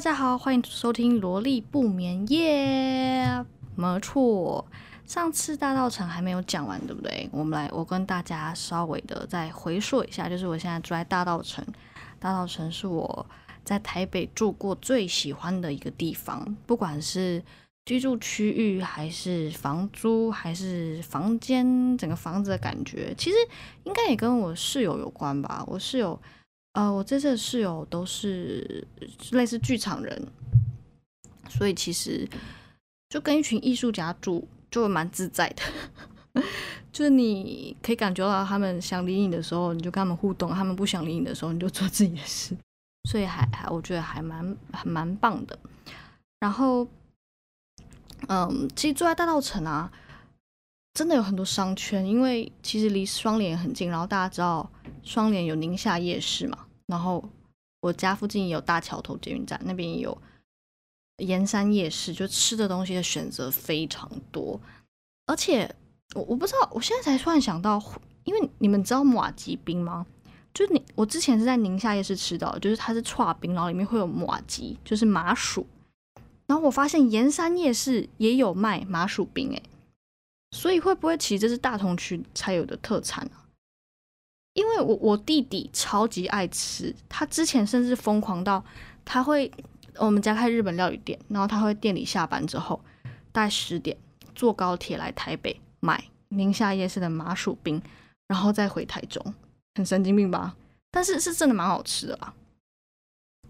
大家好，欢迎收听萝莉不眠夜。没错，上次大道城还没有讲完，对不对？我们来，我跟大家稍微的再回溯一下，就是我现在住在大道城，大道城是我在台北住过最喜欢的一个地方，不管是居住区域，还是房租，还是房间，整个房子的感觉，其实应该也跟我室友有关吧。我室友。呃，我这次的室友都是类似剧场人，所以其实就跟一群艺术家住，就蛮自在的。就是你可以感觉到他们想理你的时候，你就跟他们互动；他们不想理你的时候，你就做自己的事。所以还还，我觉得还蛮还蛮棒的。然后，嗯，其实住在大道城啊。真的有很多商圈，因为其实离双连很近。然后大家知道双连有宁夏夜市嘛，然后我家附近也有大桥头捷运站，那边也有盐山夜市，就吃的东西的选择非常多。而且我我不知道，我现在才突然想到，因为你们知道马吉冰吗？就你我之前是在宁夏夜市吃到，就是它是串冰，然后里面会有马吉，就是麻薯。然后我发现盐山夜市也有卖麻薯冰，诶。所以会不会其实这是大同区才有的特产啊？因为我我弟弟超级爱吃，他之前甚至疯狂到他会我们家开日本料理店，然后他会店里下班之后大概十点坐高铁来台北买宁夏夜市的麻薯冰，然后再回台中，很神经病吧？但是是真的蛮好吃的啦。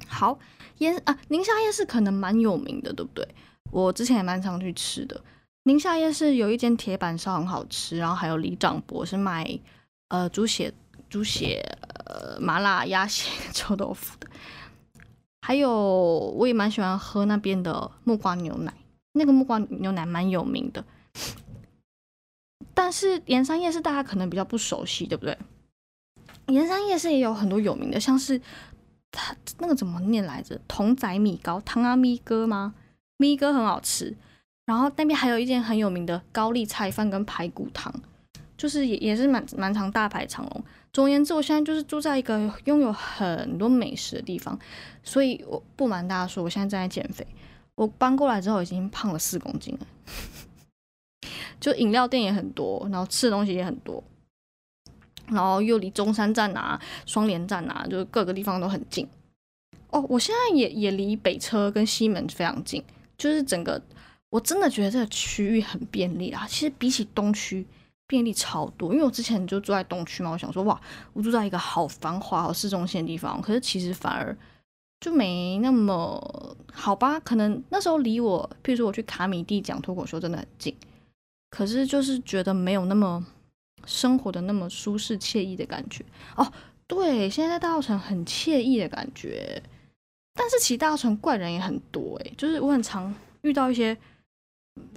好，烟啊，宁夏夜市可能蛮有名的，对不对？我之前也蛮常去吃的。宁夏夜市有一间铁板烧很好吃，然后还有李长博是卖呃猪血猪血呃麻辣鸭血臭豆腐的，还有我也蛮喜欢喝那边的木瓜牛奶，那个木瓜牛奶蛮有名的。但是盐山夜市大家可能比较不熟悉，对不对？盐山夜市也有很多有名的，像是它那个怎么念来着？童仔米糕，汤阿咪哥吗？咪哥很好吃。然后那边还有一间很有名的高丽菜饭跟排骨汤，就是也也是蛮蛮常大排长龙。总而言之，我现在就是住在一个拥有很多美食的地方，所以我不瞒大家说，我现在正在减肥。我搬过来之后已经胖了四公斤了，就饮料店也很多，然后吃的东西也很多，然后又离中山站啊、双连站啊，就是各个地方都很近。哦，我现在也也离北车跟西门非常近，就是整个。我真的觉得这个区域很便利啊！其实比起东区便利超多，因为我之前就住在东区嘛，我想说哇，我住在一个好繁华、好市中心的地方，可是其实反而就没那么好吧？可能那时候离我，譬如说我去卡米蒂讲脱口秀真的很近，可是就是觉得没有那么生活的那么舒适惬意的感觉哦。对，现在在大澳城很惬意的感觉，但是其实大澳城怪人也很多诶，就是我很常遇到一些。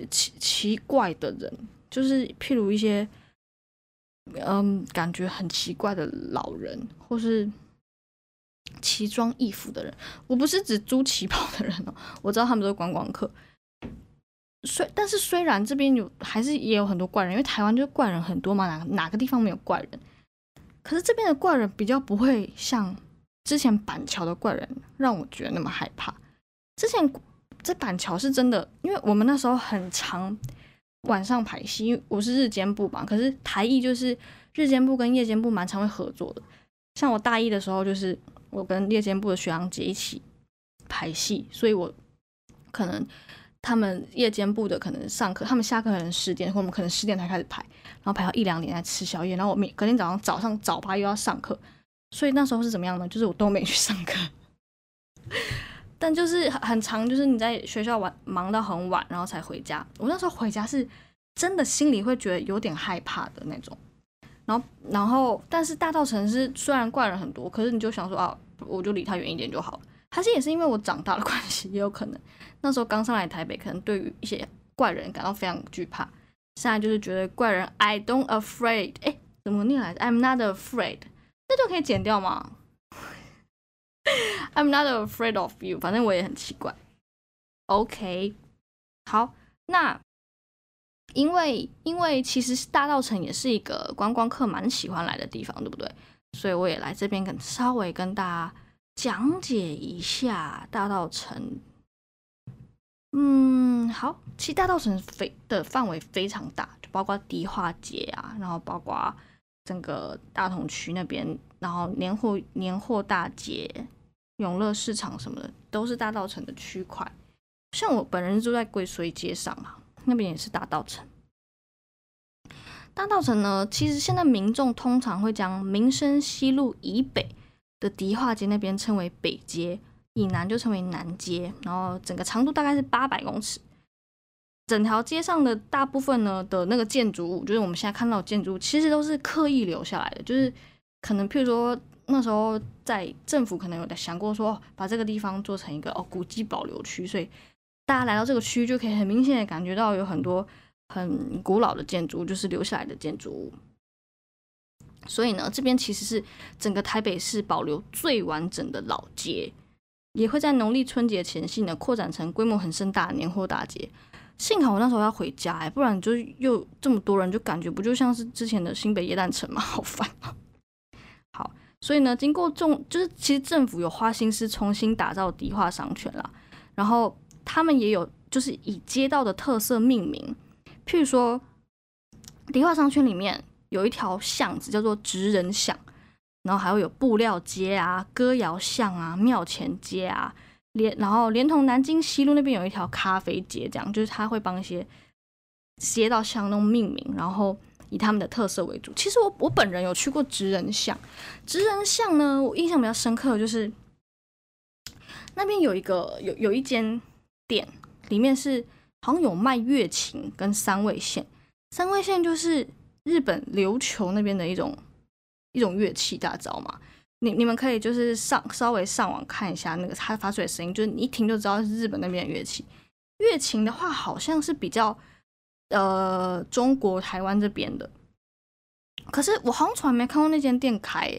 奇奇怪的人，就是譬如一些，嗯，感觉很奇怪的老人，或是奇装异服的人。我不是指租旗袍的人哦，我知道他们都是观光客。虽但是虽然这边有，还是也有很多怪人，因为台湾就是怪人很多嘛，哪哪个地方没有怪人？可是这边的怪人比较不会像之前板桥的怪人让我觉得那么害怕。之前。在板桥是真的，因为我们那时候很长晚上排戏，因为我是日间部嘛。可是台艺就是日间部跟夜间部蛮常会合作的。像我大一的时候，就是我跟夜间部的学长姐一起排戏，所以我可能他们夜间部的可能上课，他们下课可能十点，或我们可能十点才开始排，然后排到一两点才吃宵夜，然后我每隔天早上早上早八又要上课，所以那时候是怎么样呢？就是我都没去上课。但就是很长，就是你在学校玩忙到很晚，然后才回家。我那时候回家是真的心里会觉得有点害怕的那种。然后，然后，但是大道城是虽然怪人很多，可是你就想说啊，我就离他远一点就好了。还是也是因为我长大的 关系，也有可能那时候刚上来台北，可能对于一些怪人感到非常惧怕。现在就是觉得怪人，I don't afraid。哎，怎么念来着？I'm not afraid。那就可以剪掉吗 I'm not afraid of you，反正我也很奇怪。OK，好，那因为因为其实大道城也是一个观光客蛮喜欢来的地方，对不对？所以我也来这边跟稍微跟大家讲解一下大道城。嗯，好，其实大道城非的范围非常大，就包括迪化街啊，然后包括整个大同区那边，然后年货年货大街、永乐市场什么的，都是大道城的区块。像我本人住在贵水街上啊，那边也是大道城。大道城呢，其实现在民众通常会将民生西路以北的迪化街那边称为北街。以南就称为南街，然后整个长度大概是八百公尺。整条街上的大部分呢的那个建筑物，就是我们现在看到建筑物，其实都是刻意留下来的。就是可能譬如说那时候在政府可能有想过说，把这个地方做成一个哦古迹保留区，所以大家来到这个区就可以很明显的感觉到有很多很古老的建筑，就是留下来的建筑物。所以呢，这边其实是整个台北市保留最完整的老街。也会在农历春节前夕呢，扩展成规模很盛大的年货大街。幸好我那时候要回家哎，不然就又这么多人，就感觉不就像是之前的新北耶诞城吗？好烦啊！好，所以呢，经过重，就是其实政府有花心思重新打造迪化商圈啦。然后他们也有就是以街道的特色命名，譬如说迪化商圈里面有一条巷子叫做直人巷。然后还会有布料街啊、歌谣巷啊、庙前街啊，连然后连同南京西路那边有一条咖啡街，这样就是他会帮一些街道巷弄命名，然后以他们的特色为主。其实我我本人有去过职人巷，职人巷呢，我印象比较深刻的就是那边有一个有有一间店，里面是好像有卖乐琴跟三味线，三味线就是日本琉球那边的一种。一种乐器，大家知道吗？你你们可以就是上稍微上网看一下那个它发出的声音，就是你一听就知道是日本那边的乐器。乐琴的话，好像是比较呃中国台湾这边的，可是我好像从来没看过那间店开。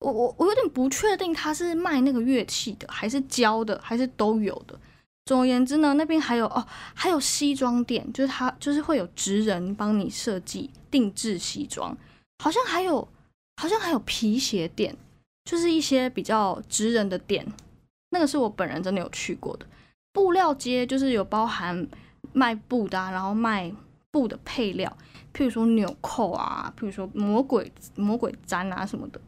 我我我有点不确定他是卖那个乐器的，还是教的，还是都有的。总而言之呢，那边还有哦，还有西装店，就是他就是会有职人帮你设计定制西装，好像还有。好像还有皮鞋店，就是一些比较直人的店，那个是我本人真的有去过的。布料街就是有包含卖布的，然后卖布的配料，譬如说纽扣啊，譬如说魔鬼魔鬼毡啊什么的。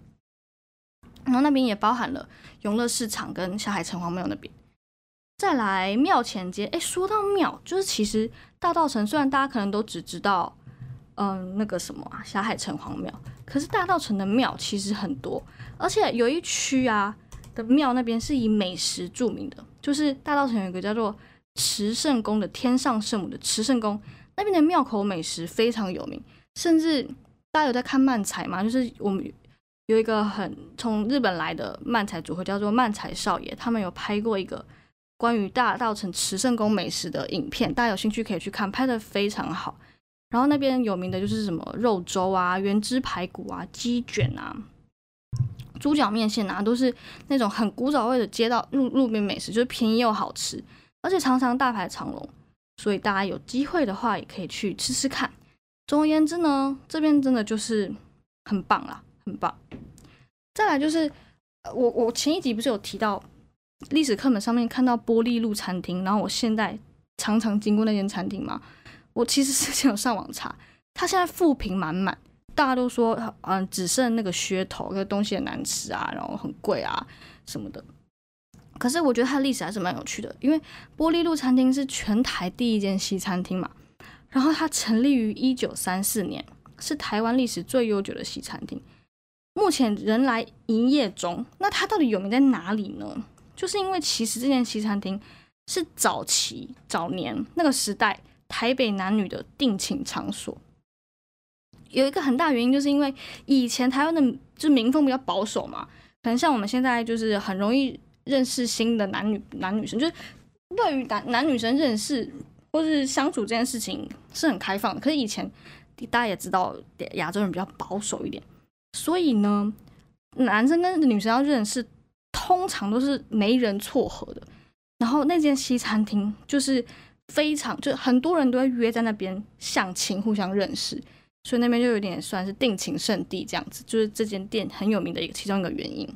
然后那边也包含了永乐市场跟下海城隍庙那边。再来庙前街，哎，说到庙，就是其实大道城虽然大家可能都只知道。嗯，那个什么啊，霞海城隍庙。可是大道城的庙其实很多，而且有一区啊的庙那边是以美食著名的，就是大道城有一个叫做慈圣宫的天上圣母的慈圣宫，那边的庙口美食非常有名。甚至大家有在看漫才吗？就是我们有一个很从日本来的漫才组合叫做漫才少爷，他们有拍过一个关于大道城慈圣宫美食的影片，大家有兴趣可以去看，拍的非常好。然后那边有名的就是什么肉粥啊、原汁排骨啊、鸡卷啊、猪脚面线啊，都是那种很古早味的街道路路边美食，就是便宜又好吃，而且常常大排长龙，所以大家有机会的话也可以去吃吃看。总而言之呢，这边真的就是很棒啦，很棒。再来就是，我我前一集不是有提到历史课本上面看到玻璃路餐厅，然后我现在常常经过那间餐厅嘛。我其实之前有上网查，它现在负评满满，大家都说，嗯，只剩那个噱头，那个东西很难吃啊，然后很贵啊什么的。可是我觉得它的历史还是蛮有趣的，因为玻璃路餐厅是全台第一间西餐厅嘛，然后它成立于一九三四年，是台湾历史最悠久的西餐厅，目前仍来营业中。那它到底有名在哪里呢？就是因为其实这间西餐厅是早期早年那个时代。台北男女的定情场所，有一个很大原因，就是因为以前台湾的就民风比较保守嘛，可能像我们现在就是很容易认识新的男女男女生，就是对于男男女生认识或是相处这件事情是很开放的。可是以前大家也知道，亚洲人比较保守一点，所以呢，男生跟女生要认识，通常都是没人撮合的。然后那间西餐厅就是。非常，就很多人都会约在那边相亲，互相认识，所以那边就有点算是定情圣地这样子。就是这间店很有名的一个其中一个原因。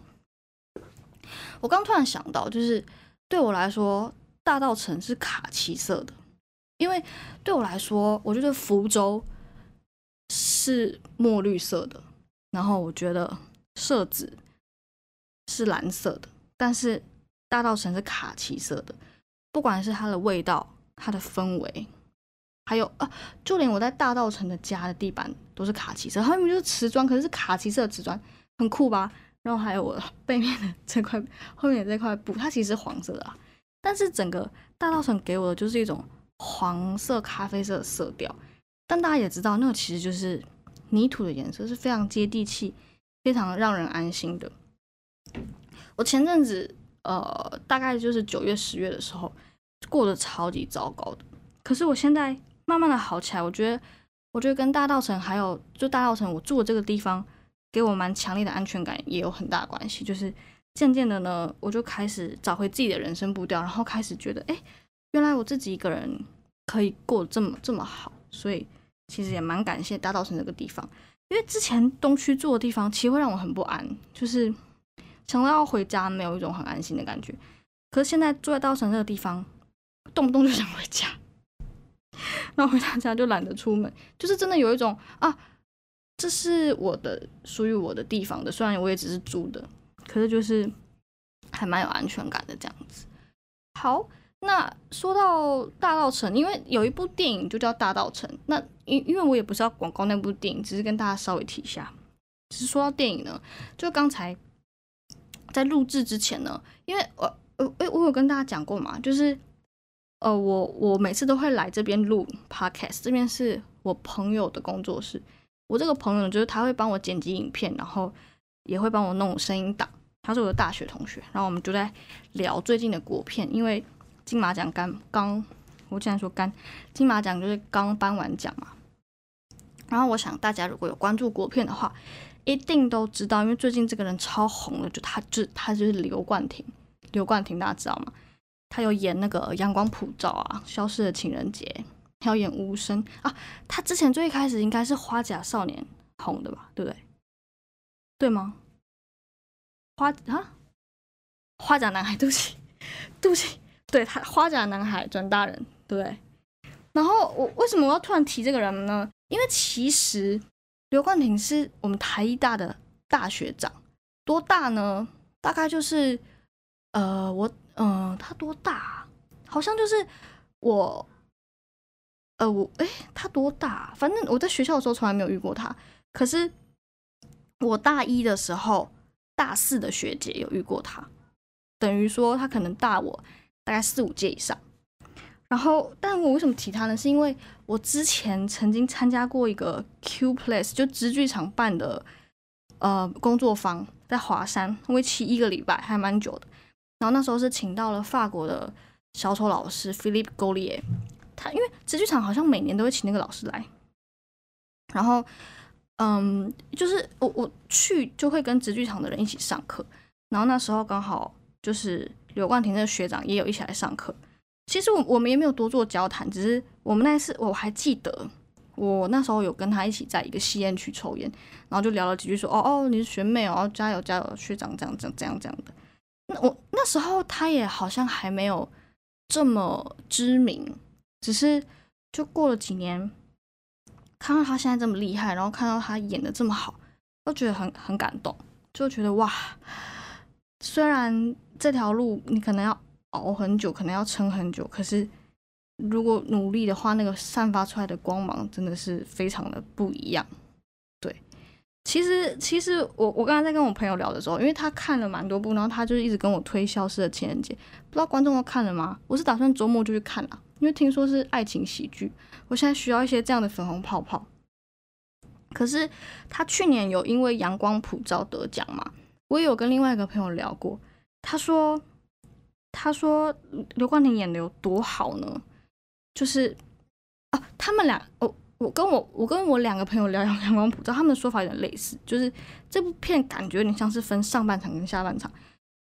我刚突然想到，就是对我来说，大道城是卡其色的，因为对我来说，我觉得福州是墨绿色的，然后我觉得社子是蓝色的，但是大道城是卡其色的，不管是它的味道、它的氛围，还有啊，就连我在大道城的家的地板都是卡其色，它明明就是瓷砖，可是是卡其色的瓷砖，很酷吧？然后还有我背面的这块后面这块布，它其实是黄色的啊，但是整个大道城给我的就是一种黄色、咖啡色的色调。但大家也知道，那个其实就是泥土的颜色，是非常接地气、非常让人安心的。我前阵子呃，大概就是九月、十月的时候，过得超级糟糕的。可是我现在慢慢的好起来，我觉得，我觉得跟大道城还有就大道城我住的这个地方。给我蛮强烈的安全感，也有很大关系。就是渐渐的呢，我就开始找回自己的人生步调，然后开始觉得，哎，原来我自己一个人可以过得这么这么好。所以其实也蛮感谢大稻城这个地方，因为之前东区住的地方，其实会让我很不安，就是想到要回家，没有一种很安心的感觉。可是现在住在稻城这个地方，动不动就想回家，然后回到家就懒得出门，就是真的有一种啊。这是我的属于我的地方的，虽然我也只是租的，可是就是还蛮有安全感的这样子。好，那说到大道城，因为有一部电影就叫大道城，那因因为我也不是要广告那部电影，只是跟大家稍微提一下。只是说到电影呢，就刚才在录制之前呢，因为我呃诶，我有跟大家讲过嘛，就是呃我我每次都会来这边录 podcast，这边是我朋友的工作室。我这个朋友就是他会帮我剪辑影片，然后也会帮我弄声音档。他是我的大学同学，然后我们就在聊最近的国片，因为金马奖刚刚，我竟然说刚，金马奖就是刚颁完奖嘛。然后我想大家如果有关注国片的话，一定都知道，因为最近这个人超红的，就他就他就是刘冠廷，刘冠廷大家知道吗？他有演那个《阳光普照》啊，《消失的情人节》。要演无声啊！他之前最一开始应该是花甲少年红的吧，对不对？对吗？花啊，花甲男孩，对不起，对不起，对他花甲男孩转大人，对不对？然后我为什么我要突然提这个人呢？因为其实刘冠廷是我们台艺大的大学长，多大呢？大概就是呃，我嗯，他多大？好像就是我。呃，我哎，他多大？反正我在学校的时候从来没有遇过他。可是我大一的时候，大四的学姐有遇过他，等于说他可能大我大概四五届以上。然后，但我为什么提他呢？是因为我之前曾经参加过一个 Q Plus 就直剧场办的呃工作坊，在华山为期一个礼拜，还蛮久的。然后那时候是请到了法国的小丑老师 Philip g o l i e。他因为直剧场好像每年都会请那个老师来，然后，嗯，就是我我去就会跟直剧场的人一起上课，然后那时候刚好就是刘冠廷那个学长也有一起来上课。其实我我们也没有多做交谈，只是我们那次我还记得，我那时候有跟他一起在一个吸烟区抽烟，然后就聊了几句，说哦哦你是学妹哦，加油加油，学长这样这样这样这样的。那我那时候他也好像还没有这么知名。只是就过了几年，看到他现在这么厉害，然后看到他演的这么好，都觉得很很感动，就觉得哇，虽然这条路你可能要熬很久，可能要撑很久，可是如果努力的话，那个散发出来的光芒真的是非常的不一样。其实其实我我刚才在跟我朋友聊的时候，因为他看了蛮多部，然后他就一直跟我推《消失的情人节》，不知道观众都看了吗？我是打算周末就去看了。因为听说是爱情喜剧，我现在需要一些这样的粉红泡泡。可是他去年有因为《阳光普照》得奖嘛？我也有跟另外一个朋友聊过，他说，他说刘冠廷演的有多好呢？就是啊，他们俩，哦我跟我我跟我两个朋友聊《阳光普照》，他们的说法有点类似，就是这部片感觉有点像是分上半场跟下半场，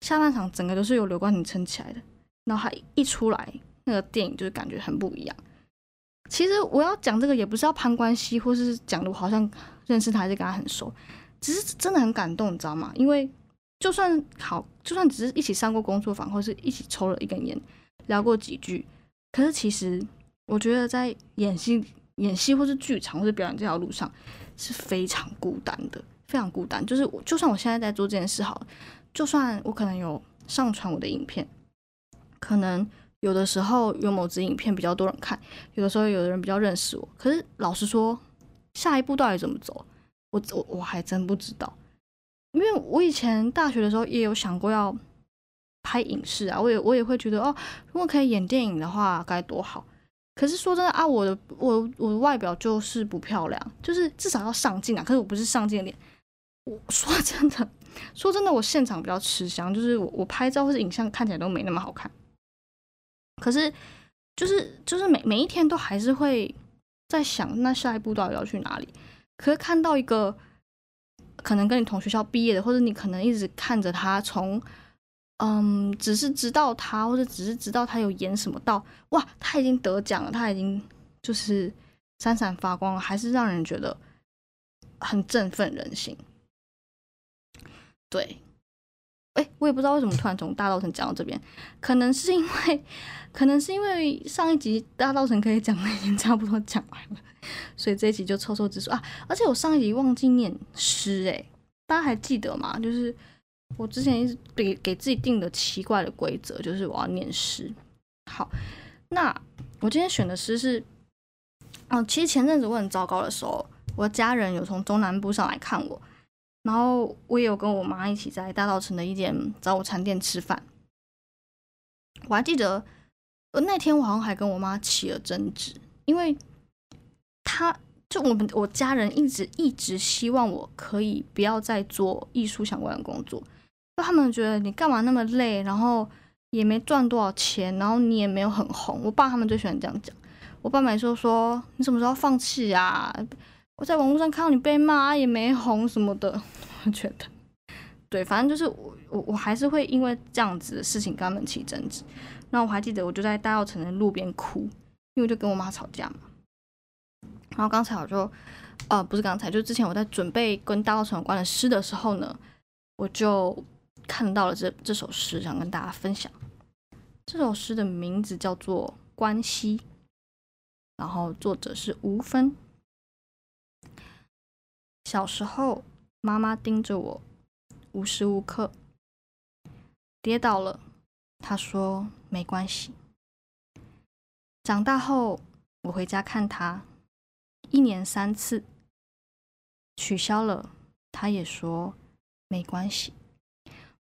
下半场整个都是由刘冠廷撑起来的，然后他一出来。那个电影就是感觉很不一样。其实我要讲这个也不是要攀关系，或是讲的我好像认识他还是跟他很熟，只是真的很感动，你知道吗？因为就算好，就算只是一起上过工作坊，或是一起抽了一根烟，聊过几句，可是其实我觉得在演戏、演戏或是剧场或是表演这条路上是非常孤单的，非常孤单。就是我，就算我现在在做这件事好了，就算我可能有上传我的影片，可能有的时候有某支影片比较多人看，有的时候有的人比较认识我，可是老实说，下一步到底怎么走，我我我还真不知道。因为我以前大学的时候也有想过要拍影视啊，我也我也会觉得哦，如果可以演电影的话该多好。可是说真的啊，我的我我的外表就是不漂亮，就是至少要上镜啊。可是我不是上镜脸。我说真的，说真的，我现场比较吃香，就是我我拍照或者影像看起来都没那么好看。可是就是就是每每一天都还是会在想，那下一步到底要去哪里？可是看到一个。可能跟你同学校毕业的，或者你可能一直看着他从，嗯，只是知道他，或者只是知道他有演什么，到哇，他已经得奖了，他已经就是闪闪发光了，还是让人觉得很振奋人心。对，哎，我也不知道为什么突然从大道城讲到这边，可能是因为，可能是因为上一集大道城可以讲的已经差不多讲完了。所以这一集就凑凑字数啊，而且我上一集忘记念诗诶，大家还记得吗？就是我之前一直给给自己定的奇怪的规则，就是我要念诗。好，那我今天选的诗是，嗯，其实前阵子我很糟糕的时候，我家人有从中南部上来看我，然后我也有跟我妈一起在大稻城的一间早午餐店吃饭。我还记得，那天我好像还跟我妈起了争执，因为。他就我们我家人一直一直希望我可以不要再做艺术相关的工作，就他们觉得你干嘛那么累，然后也没赚多少钱，然后你也没有很红。我爸他们最喜欢这样讲。我爸每次都说你什么时候放弃啊？我在网络上看到你被骂也没红什么的，我觉得对，反正就是我我我还是会因为这样子的事情跟他们起争执。那我还记得我就在大稻城的路边哭，因为我就跟我妈吵架嘛。然后刚才我就，呃，不是刚才，就之前我在准备跟大稻城有关的诗的时候呢，我就看到了这这首诗，想跟大家分享。这首诗的名字叫做《关系》，然后作者是吴芬。小时候，妈妈盯着我，无时无刻。跌倒了，她说没关系。长大后，我回家看她。一年三次取消了，他也说没关系。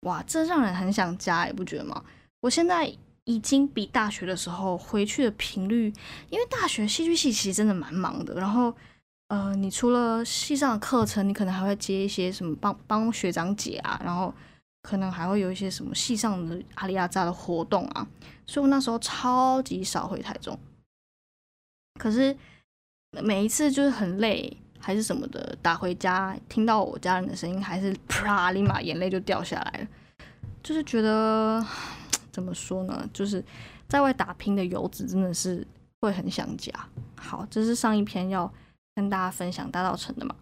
哇，这让人很想家，你不觉得吗？我现在已经比大学的时候回去的频率，因为大学戏剧系其实真的蛮忙的。然后，呃，你除了系上的课程，你可能还会接一些什么帮帮学长姐啊，然后可能还会有一些什么系上的阿里亚扎的活动啊。所以我那时候超级少回台中，可是。每一次就是很累还是什么的，打回家听到我家人的声音，还是啪立马眼泪就掉下来了。就是觉得怎么说呢？就是在外打拼的游子真的是会很想家。好，这是上一篇要跟大家分享大稻城的嘛。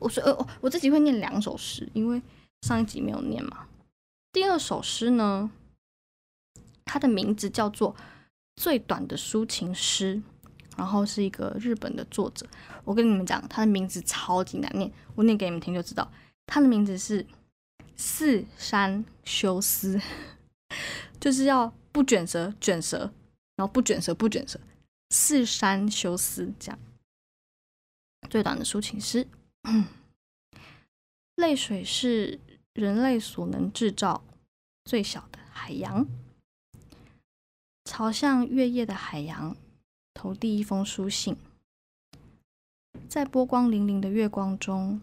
我说呃，我自己会念两首诗，因为上一集没有念嘛。第二首诗呢，它的名字叫做《最短的抒情诗》。然后是一个日本的作者，我跟你们讲，他的名字超级难念，我念给你们听就知道。他的名字是四山修斯，就是要不卷舌卷舌，然后不卷舌不卷舌，四山修斯这样。最短的抒情诗，泪水是人类所能制造最小的海洋，朝向月夜的海洋。投递一封书信，在波光粼粼的月光中，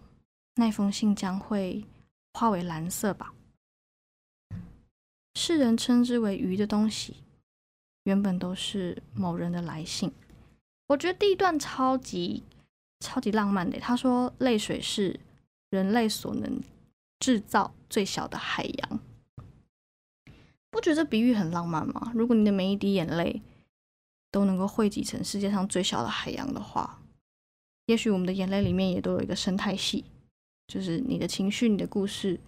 那封信将会化为蓝色吧。世人称之为鱼的东西，原本都是某人的来信。我觉得第一段超级超级浪漫的。他说：“泪水是人类所能制造最小的海洋。”不觉得比喻很浪漫吗？如果你的每一滴眼泪。都能够汇集成世界上最小的海洋的话，也许我们的眼泪里面也都有一个生态系，就是你的情绪、你的故事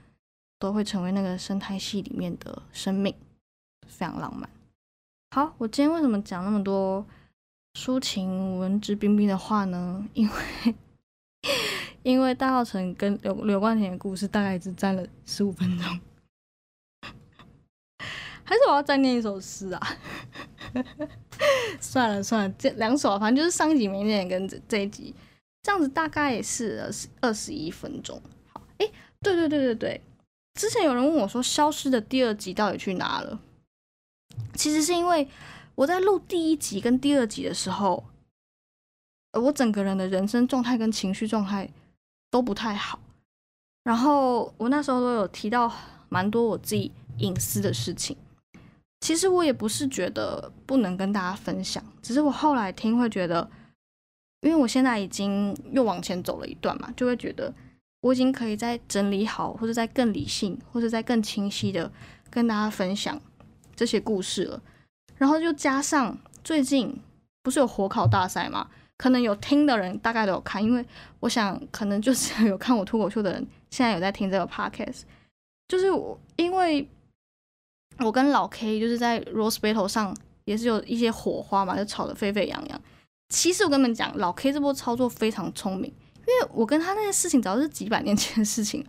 都会成为那个生态系里面的生命，非常浪漫。好，我今天为什么讲那么多抒情文质彬彬的话呢？因为因为大稻城跟刘刘冠廷的故事大概只占了十五分钟，还是我要再念一首诗啊？算了算了，这两首反正就是上一集没念跟这这一集，这样子大概也是二十二十一分钟。好，哎，对对对对对，之前有人问我说，消失的第二集到底去哪了？其实是因为我在录第一集跟第二集的时候，我整个人的人生状态跟情绪状态都不太好，然后我那时候都有提到蛮多我自己隐私的事情。其实我也不是觉得不能跟大家分享，只是我后来听会觉得，因为我现在已经又往前走了一段嘛，就会觉得我已经可以再整理好，或者再更理性，或者再更清晰的跟大家分享这些故事了。然后就加上最近不是有火烤大赛嘛，可能有听的人大概都有看，因为我想可能就是 有看我脱口秀的人，现在有在听这个 podcast，就是我因为。我跟老 K 就是在 Rose Battle 上也是有一些火花嘛，就吵得沸沸扬扬。其实我跟你们讲，老 K 这波操作非常聪明，因为我跟他那些事情早是几百年前的事情，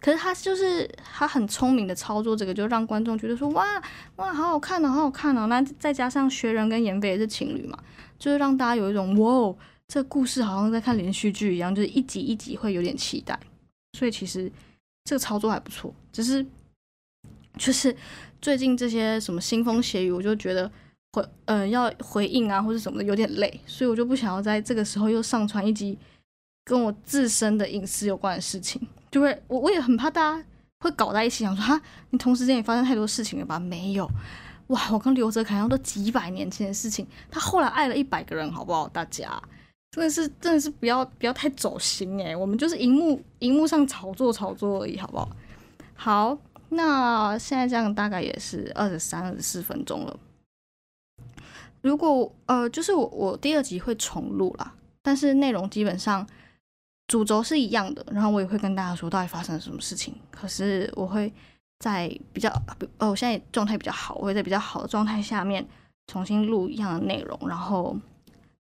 可是他就是他很聪明的操作这个，就让观众觉得说哇哇好好看哦，好好看哦。那再加上学人跟颜飞也是情侣嘛，就是让大家有一种哇哦，这故事好像在看连续剧一样，就是一集一集会有点期待。所以其实这个操作还不错，只是就是。最近这些什么腥风血雨，我就觉得回呃要回应啊或者什么的有点累，所以我就不想要在这个时候又上传一集跟我自身的隐私有关的事情，就会我我也很怕大家会搞在一起，想说哈你同时间也发生太多事情了吧？没有，哇，我跟刘哲凯都几百年前的事情，他后来爱了一百个人，好不好？大家真的是真的是不要不要太走心哎，我们就是荧幕荧幕上炒作炒作而已，好不好？好。那现在这样大概也是二十三、二十四分钟了。如果呃，就是我我第二集会重录啦，但是内容基本上主轴是一样的，然后我也会跟大家说到底发生了什么事情。可是我会在比较呃，我现在状态比较好，我会在比较好的状态下面重新录一样的内容，然后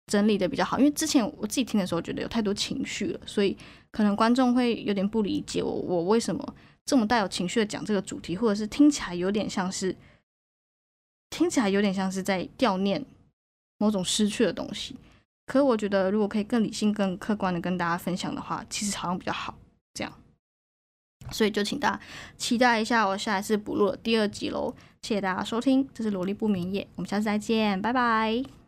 整理的比较好。因为之前我自己听的时候觉得有太多情绪了，所以可能观众会有点不理解我我为什么。这么带有情绪的讲这个主题，或者是听起来有点像是，听起来有点像是在悼念某种失去的东西。可是我觉得，如果可以更理性、更客观的跟大家分享的话，其实好像比较好。这样，所以就请大家期待一下我下一次补录的第二集喽。谢谢大家收听，这是萝莉不眠夜，我们下次再见，拜拜。